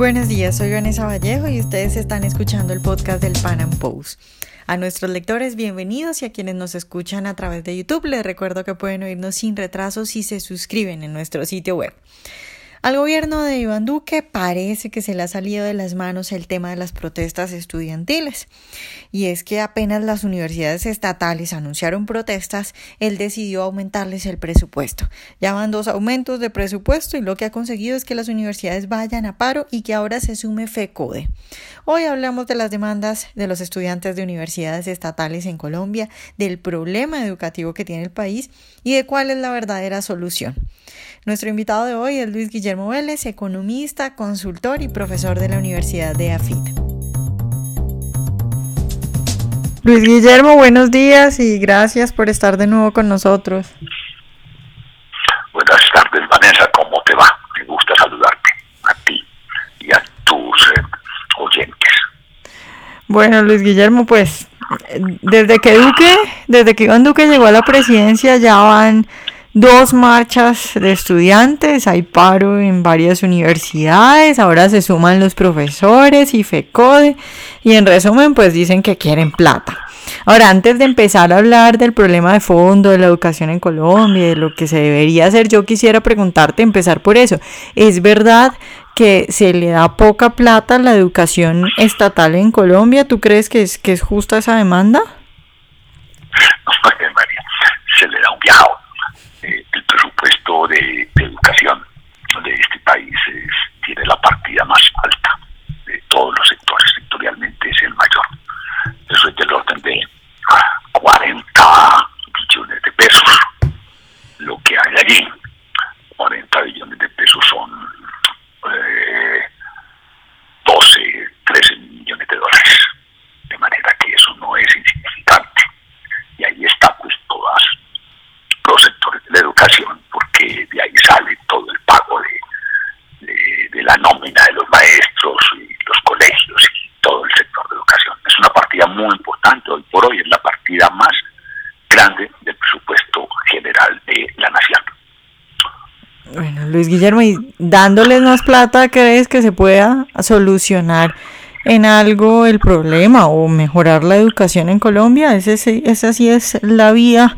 Buenos días, soy Vanessa Vallejo y ustedes están escuchando el podcast del Pan Am Post. A nuestros lectores, bienvenidos y a quienes nos escuchan a través de YouTube, les recuerdo que pueden oírnos sin retraso si se suscriben en nuestro sitio web. Al gobierno de Iván Duque parece que se le ha salido de las manos el tema de las protestas estudiantiles. Y es que apenas las universidades estatales anunciaron protestas, él decidió aumentarles el presupuesto. Ya van dos aumentos de presupuesto y lo que ha conseguido es que las universidades vayan a paro y que ahora se sume FECODE. Hoy hablamos de las demandas de los estudiantes de universidades estatales en Colombia, del problema educativo que tiene el país y de cuál es la verdadera solución. Nuestro invitado de hoy es Luis Guillermo Vélez, economista, consultor y profesor de la Universidad de AFIT. Luis Guillermo, buenos días y gracias por estar de nuevo con nosotros. Buenas tardes, Vanessa, ¿cómo te va? Me gusta saludarte a ti y a tus eh, oyentes. Bueno, Luis Guillermo, pues desde que Duque, desde que Iván Duque llegó a la presidencia ya van dos marchas de estudiantes, hay paro en varias universidades, ahora se suman los profesores y FECODE y en resumen pues dicen que quieren plata. Ahora, antes de empezar a hablar del problema de fondo de la educación en Colombia, de lo que se debería hacer, yo quisiera preguntarte, empezar por eso. ¿Es verdad que se le da poca plata a la educación estatal en Colombia? ¿Tú crees que es, que es justa esa demanda? María, se le da un viaje presupuesto de, educación de este país tiene la partida más alta de todos los sectores, sectorialmente es el mayor. Eso es del orden de 40 billones de pesos. Lo que hay allí, 40 billones de pesos son eh, 12, 13 millones de dólares. De manera que eso no es insignificante. Y ahí está pues todas los sectores de la educación, porque de ahí sale todo el pago de, de, la nómina de los maestros y los colegios y todo el sector de educación. Es una partida muy importante, hoy por hoy es la partida más grande del presupuesto general de la nación. Bueno, Luis Y dándoles más plata, ¿crees que se pueda solucionar en algo el problema o mejorar la educación en Colombia? ¿Ese, esa sí es la vía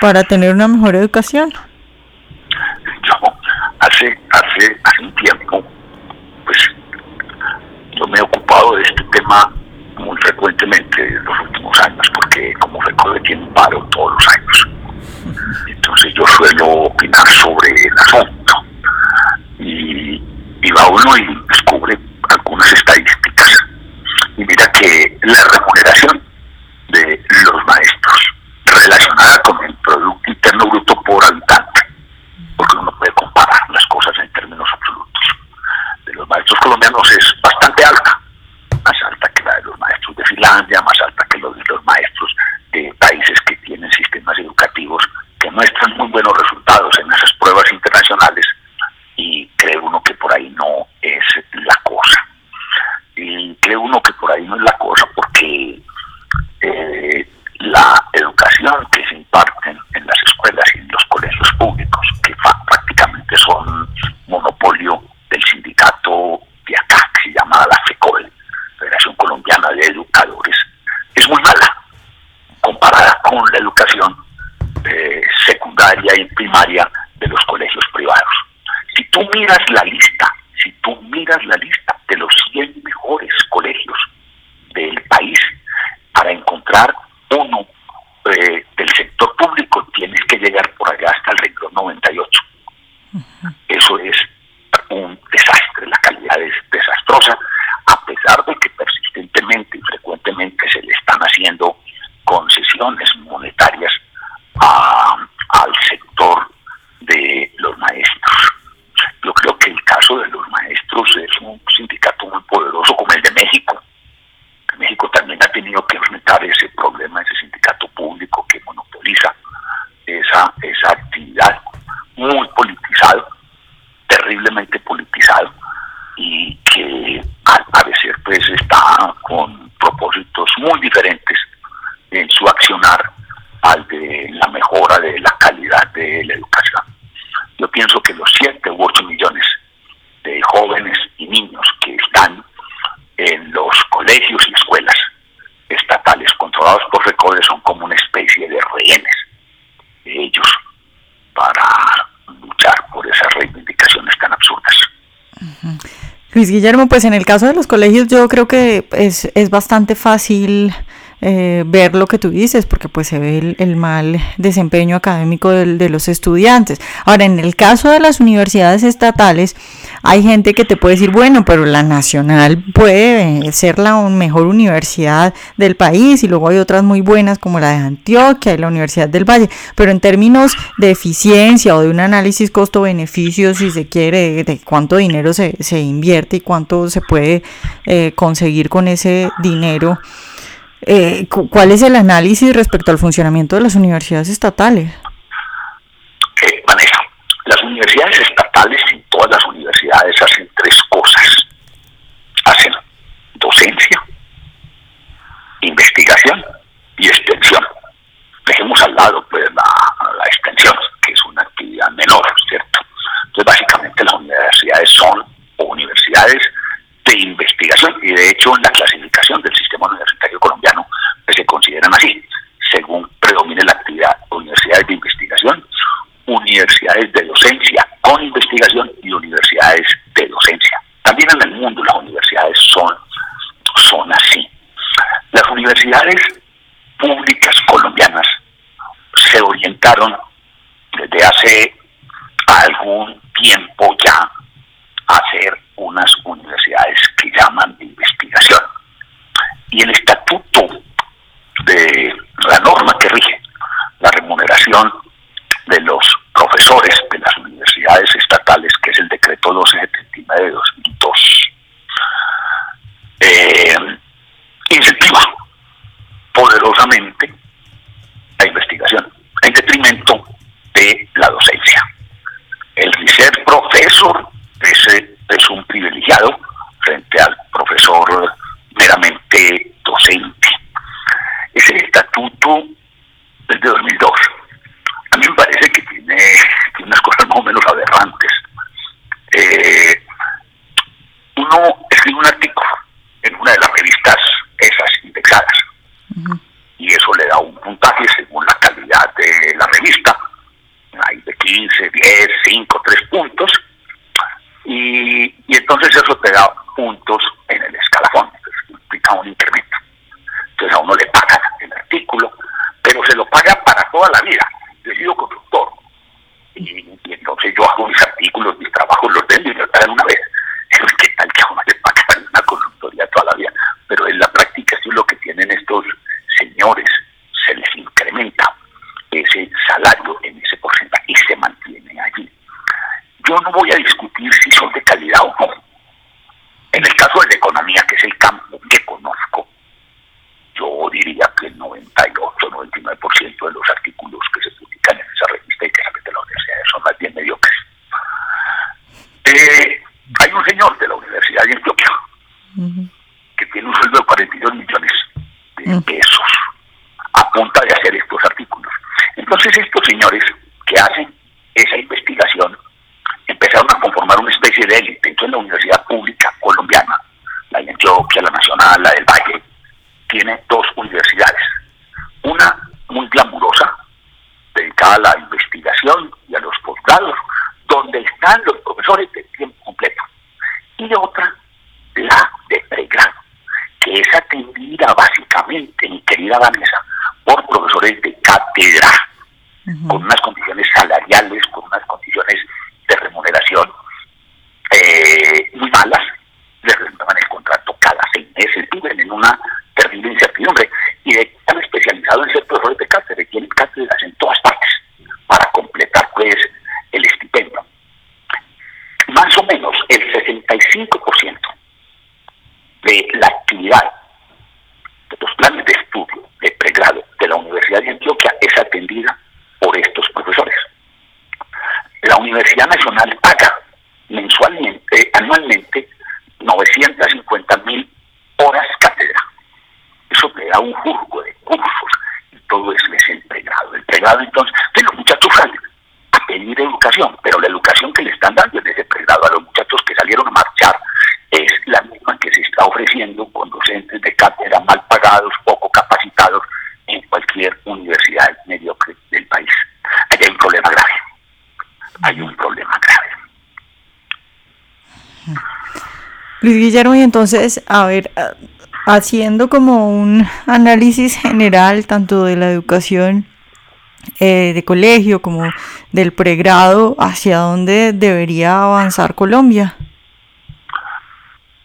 para tener una mejor educación? Hace, hace, hace un tiempo, pues yo me he ocupado de este tema muy frecuentemente en los últimos años, porque como recuerdo tiene un paro todos los años. Entonces yo suelo opinar sobre el asunto. Y, va uno y descubre algunas estadísticas. Y mira que la remuneración de los maestros relacionada con el Producto Interno Bruto por habitante, porque uno puede comparar las cosas en términos absolutos. De los maestros colombianos es bastante alta, más alta que la de los maestros de Finlandia, más alta que los de los maestros de países que tienen sistemas educativos que muestran muy buenos resultados en esas pruebas internacionales y cree uno que por ahí no es la cosa. Y cree uno que por ahí no es la cosa porque eh, la educación que se imparte en las escuelas y en los colegios públicos, que prácticamente son monopolio del sindicato de acá, que se llama la FECOL, Federación Colombiana de Educadores, es muy mala comparada con la educación eh, secundaria y de los colegios privados. Si tú miras la lista, si tú miras la lista de los 100 mejores colegios del país para encontrar uno eh, del sector público, tienes que llegar por allá hasta el renglón 98. Eso es un desastre, la calidad es desastrosa, a pesar de que persistentemente y frecuentemente se le están haciendo concesiones monetarias al sector de los maestros. Yo creo que el caso de es un sindicato muy poderoso los recoles son como una especie de rehenes de ellos para luchar por esas reivindicaciones tan absurdas. Luis Guillermo, pues en el caso de los colegios yo creo que es, es bastante fácil eh, ver lo que tú dices, porque pues se ve el, mal desempeño académico de, los estudiantes. Ahora, en el caso de las universidades estatales, hay gente que te puede decir, bueno, pero la nacional puede ser la mejor universidad del país y luego hay otras muy buenas como la de Antioquia y la Universidad del Valle, pero en términos de eficiencia o de un análisis costo-beneficio, si se quiere, de cuánto dinero se, se invierte y cuánto se puede eh, conseguir con ese dinero, eh, ¿Cuál es el análisis respecto al funcionamiento de las universidades estatales? Eh, Vanessa, las universidades estatales y todas las universidades hacen tres cosas. Hacen docencia, investigación y extensión. Dejemos al lado pues la, la extensión, que es una actividad menor, ¿cierto? Entonces básicamente las universidades son universidades de investigación y de hecho en la clasificación del sistema universitario colombiano pues, se consideran así, según predomine la actividad, universidades de investigación, universidades de docencia con investigación y universidades de docencia. También en el mundo las universidades son, son así. Las universidades públicas colombianas se orientaron desde hace algún tiempo ya a ser unas universidades que llaman de investigación. Y el estatuto de la norma que rige la remuneración de los profesores de las universidades estatales, que es el decreto 1279 de 2002, eh, incentiva poderosamente la investigación en detrimento de la docencia. El ser profesor ese es un privilegiado frente al profesor meramente docente. Ese estatuto es de 2002. A mí me parece que tiene, unas cosas más o menos aberrantes. Eh, uno escribe un artículo en una de las revistas esas indexadas y eso le da un puntaje según la calidad revista. Hay de 15, 10, 5, 3 puntos y, y entonces eso te da puntos en el escalafón, implica un incremento. Entonces a uno le paga el artículo, pero se lo paga para toda la vida. Yo he sido constructor y, y entonces yo hago mis artículos, mis trabajos, los vendo y me pagan una vez. ¿Qué tal que a uno le pagan una consultoría toda la vida? Pero en la práctica eso es lo que tienen estos señores, se les incrementa ese salario en ese porcentaje y se mantiene allí. Yo no voy a discutir si son de calidad o no. En el caso de la economía, que es el campo que conozco, yo diría que el 98, 99% de los artículos que se publican en esa revista y que salen de la universidad son más bien mediocres. Eh, hay un señor de la Universidad de Antioquia que tiene un sueldo de 42 millones de pesos a punta de hacer estos artículos. Entonces estos señores que hacen esa investigación empezaron a conformar una especie de élite. Entonces la universidad pública colombiana, la de Antioquia, la nacional, la del Valle, tiene dos universidades. Una muy glamurosa, dedicada a la investigación y a los posgrados, los profesores de tiempo completo. Y otra, la de pregrado, que es atendida básicamente, mi querida Vanessa, por profesores de cátedra, con unas condiciones salariales, con unas condiciones de remuneración eh, muy malas, les renovan el contrato cada seis meses, viven en una terrible incertidumbre y están especializados en ser profesores de cátedra, tienen cátedras en todas partes para completar pues el estipendio. Más o menos el 65% de la actividad de los planes de estudio de pregrado de la Universidad de Antioquia es atendida por estos profesores. La Universidad Nacional paga mensualmente, anualmente, 950 mil horas cátedra. Eso te da un jurgo de cursos y todo eso es el pregrado. El pregrado entonces, de los muchachos salen a pedir educación, pero la educación que le están dando desde ese pregrado a los muchachos que salieron a marchar es la misma que se está ofreciendo con docentes de cátedra mal pagados, poco capacitados en cualquier universidad mediocre del país. Allí hay un problema grave. Hay un problema grave. Luis Guillermo, y entonces, a ver, haciendo como un análisis general tanto de la educación eh, de colegio como del pregrado, ¿hacia dónde debería avanzar Colombia?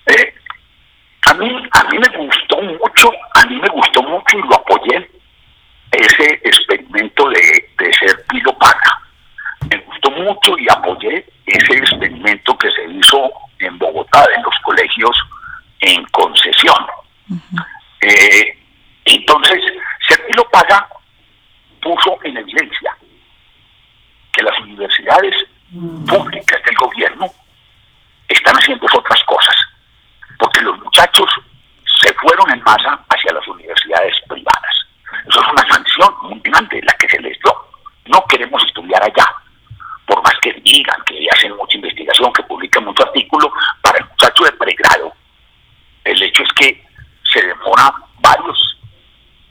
Eh, a, mí, a mí me gustó mucho, a mí me gustó mucho y lo apoyé, ese experimento de, de ser pilo paga. Me gustó mucho y apoyé ese experimento que se hizo en Bogotá, en los colegios en concesión. eh, entonces, ser pilo paga puso en evidencia que las universidades públicas del gobierno están haciendo otras cosas, porque los muchachos se fueron en masa hacia las universidades privadas. Eso es una sanción muy grande la que se les dio. No queremos estudiar allá, por más que digan que hacen mucha investigación, que publican mucho artículo, para el muchacho de pregrado, el hecho es que se demora varios,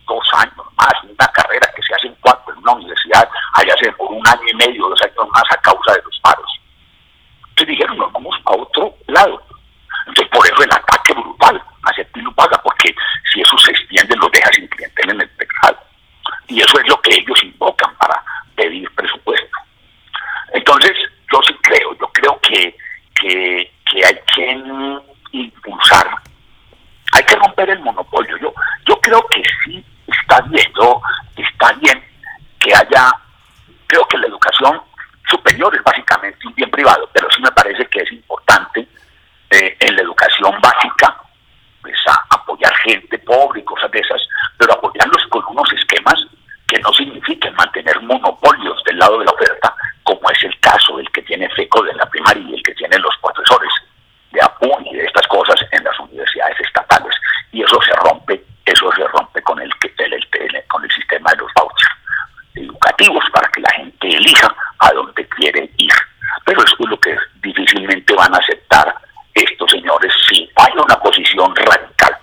dos años más, una carrera que se hace en cuatro en una universidad, allá se demora un año y medio, dos años más a causa de los paros. Entonces dijeron, nos vamos a otro lado. Entonces por eso el ataque brutal hacia ti lo paga, porque si eso se extiende, los deja sin clientela en el pecado. Y eso es lo que ellos invocan. Entonces, yo sí creo, yo creo que, que, hay que impulsar, hay que romper el monopolio. Yo, yo creo que sí está bien, yo, está bien que haya, creo que la educación superior es básicamente un bien privado, pero sí me parece que es importante eh, en la educación básica pues, apoyar gente pobre y cosas de esas, pero apoyarlos con unos esquemas que no signifiquen mantener monopolios del lado de la oferta, como es el caso del que tiene FECO de la primaria y el que tienen los profesores de APUN y de estas cosas en las universidades estatales. Y eso se rompe, eso se rompe con el, el, el con el sistema de los vouchers educativos para que la gente elija a dónde quiere ir. Pero esto es lo que difícilmente van a aceptar estos señores si hay una posición radical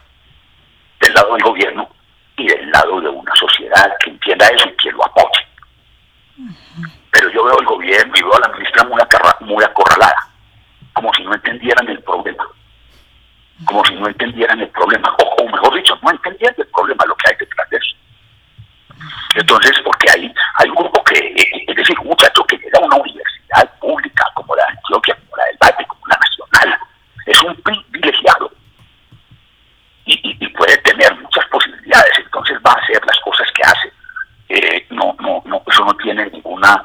del lado del gobierno y del lado de una sociedad que entienda eso y que lo apoye. Pero yo veo el gobierno y veo a la ministra muy, muy acorralada, como si no entendieran el problema. Como si no entendieran el problema, o, o mejor dicho, no entendieran el problema, lo que hay detrás de eso. Entonces, porque hay, hay un grupo que, es decir, un muchacho que llega a una universidad pública como la de Antioquia, como la del Valle, como la Nacional, es un privilegiado y, y, y, puede tener muchas posibilidades, entonces va a hacer las cosas que hace. Eh, no, no, no, eso no tiene ninguna,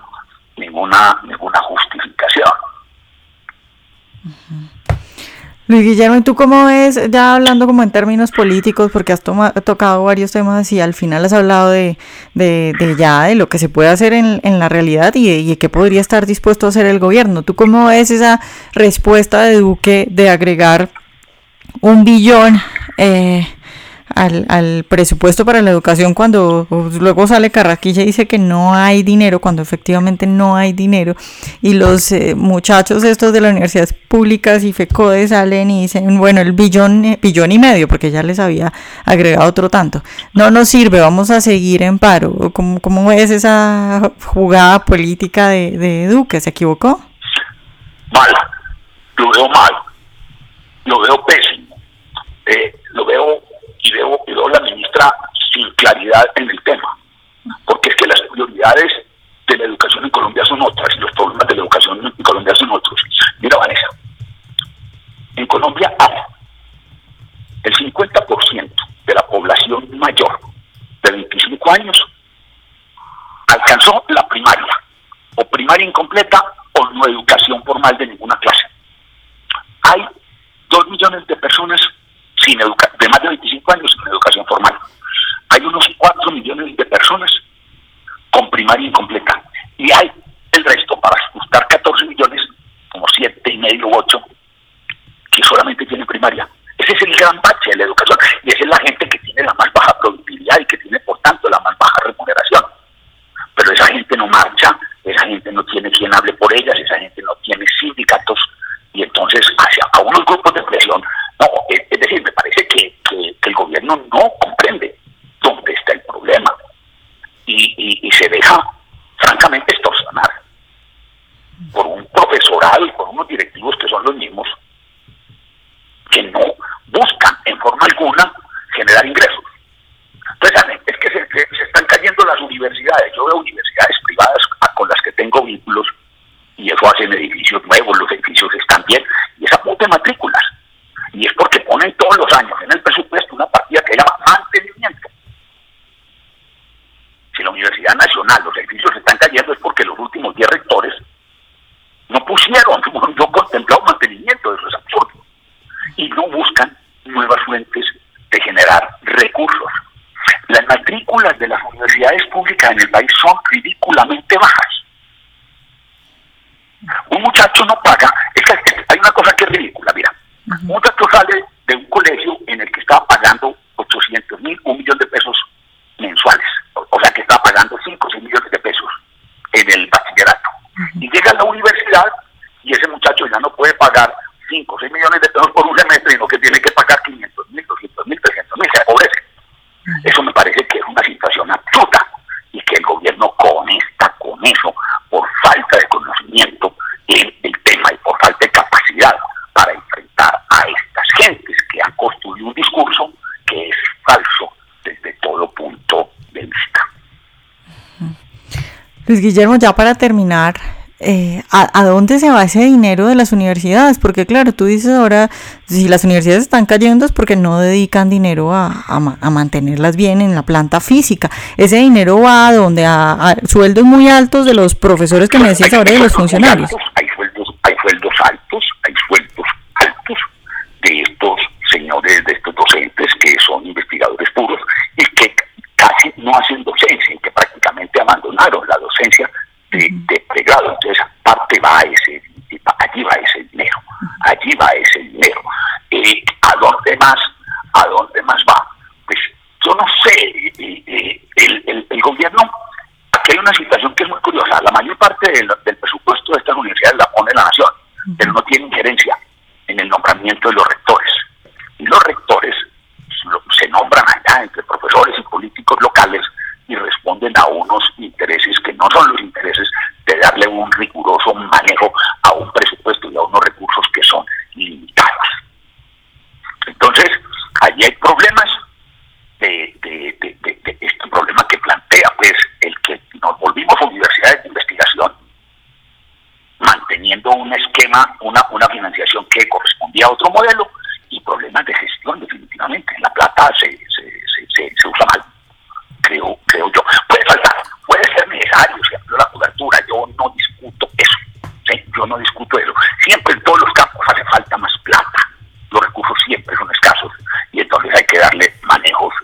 ninguna, ninguna justificación. Luis Guillermo, ¿y tú cómo ves, ya hablando como en términos políticos, porque has tocado varios temas y al final has hablado de, de, de ya de lo que se puede hacer en, en la realidad y, y qué podría estar dispuesto a hacer el gobierno? ¿Tú cómo ves esa respuesta de Duque de agregar un billón eh, al, al, presupuesto para la educación cuando luego sale Carraquilla y dice que no hay dinero, cuando efectivamente no hay dinero, y los eh, muchachos estos de las universidades públicas y FECODE salen y dicen, bueno, el billón, eh, billón y medio, porque ya les había agregado otro tanto, no nos sirve, vamos a seguir en paro. ¿Cómo, cómo ves esa jugada política de, de Duque? ¿Se equivocó? Mal, lo veo mal, lo veo pésimo, gran bache de la educación. Muchacho no paga, es que hay una cosa que es ridícula, mira, un muchacho sale de un colegio en el que estaba pagando 800 mil, un millón de pesos mensuales, o sea que estaba pagando 5 o 6 millones de pesos en el bachillerato. Y llega a la universidad y ese muchacho ya no puede pagar 5 o 6 millones de pesos por un semestre, sino que tiene que pagar 500 mil, 200 mil, 300 mil, se empobrece. Eso me parece que es una situación absurda y que el gobierno conecta con eso por falta de conocimiento en el tema y por falta de capacidad para enfrentar a estas gentes que han construido un discurso que es falso desde todo punto de vista. Luis Guillermo, ya para terminar, eh, ¿a, dónde se va ese dinero de las universidades? Porque claro, tú dices ahora, si las universidades están cayendo es porque no dedican dinero a, mantenerlas bien en la planta física. Ese dinero va a donde a, sueldos muy altos de los profesores que me decías ahora de los funcionarios. Levi. Una, una financiación que correspondía a otro modelo y problemas de gestión definitivamente. La plata se, se, se, se usa mal creo, creo yo. Puede faltar, puede ser necesario, siempre la cobertura, yo no discuto eso, ¿sí? yo no discuto eso. Siempre en todos los campos hace falta más plata, los recursos siempre son escasos y entonces hay que darle manejos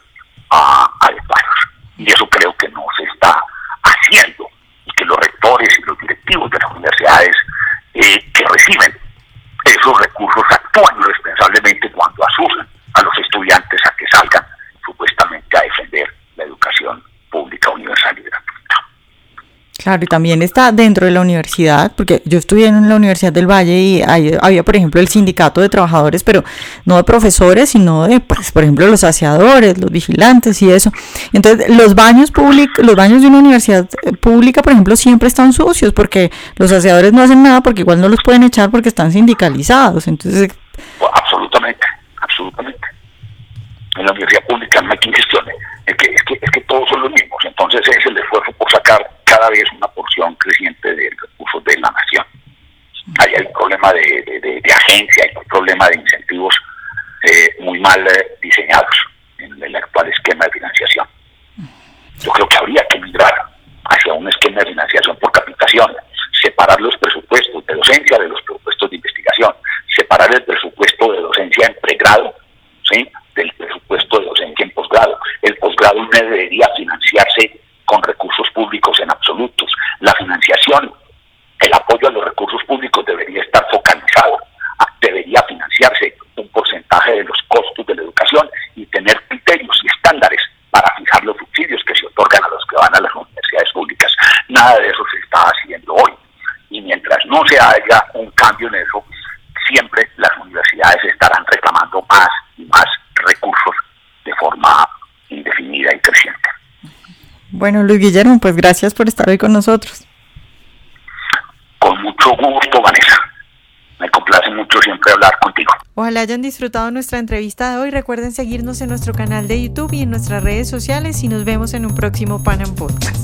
a, adecuados. Y eso creo que no se está haciendo y que los rectores y los directivos de las universidades eh, que reciben esos actúan responsablemente cuando asusan a los estudiantes a que salgan supuestamente a defender la educación pública universal y gratuita. Claro, y también está dentro de la universidad, porque yo estudié en la Universidad del Valle y había, por ejemplo, el sindicato de trabajadores, pero no de profesores, sino de, pues, por ejemplo, los aseadores, los vigilantes y eso. Entonces, los baños públicos, los baños de una universidad eh, pública, por ejemplo, siempre están sucios, porque los aseadores no hacen nada, porque igual no los pueden echar porque están sindicalizados. Entonces, absolutamente, absolutamente. En la universidad pública no hay quien gestione es que, es que, es que todos son los mismos. Entonces es el esfuerzo por sacar cada vez una porción creciente de recursos de la nación. Ahí hay un problema de, de, agencia, hay un problema de incentivos eh, muy mal eh, diseñados en el actual esquema de financiación. Yo creo que habría que migrar hacia un esquema de financiación por capitación, separar los presupuestos de docencia de los presupuestos de investigación, separar el presupuesto de docencia en pregrado ¿sí? del presupuesto de docencia en posgrado. El posgrado no debería financiarse con recursos públicos en absolutos. La financiación, el apoyo a los recursos públicos debería estar focalizado, debería financiarse un porcentaje de los costos de la educación y tener criterios y estándares para fijar los subsidios que se otorgan a los que van a las universidades públicas. Nada de eso se está haciendo hoy. Y mientras no se haya un cambio en eso, siempre las universidades estarán reclamando más y más recursos de forma indefinida y creciente. Bueno, Luis Guillermo, pues gracias por estar hoy con nosotros. Con mucho gusto, Vanessa. Me complace mucho siempre hablar contigo. Ojalá hayan disfrutado nuestra entrevista de hoy. Recuerden seguirnos en nuestro canal de YouTube y en nuestras redes sociales y nos vemos en un próximo Panam Podcast.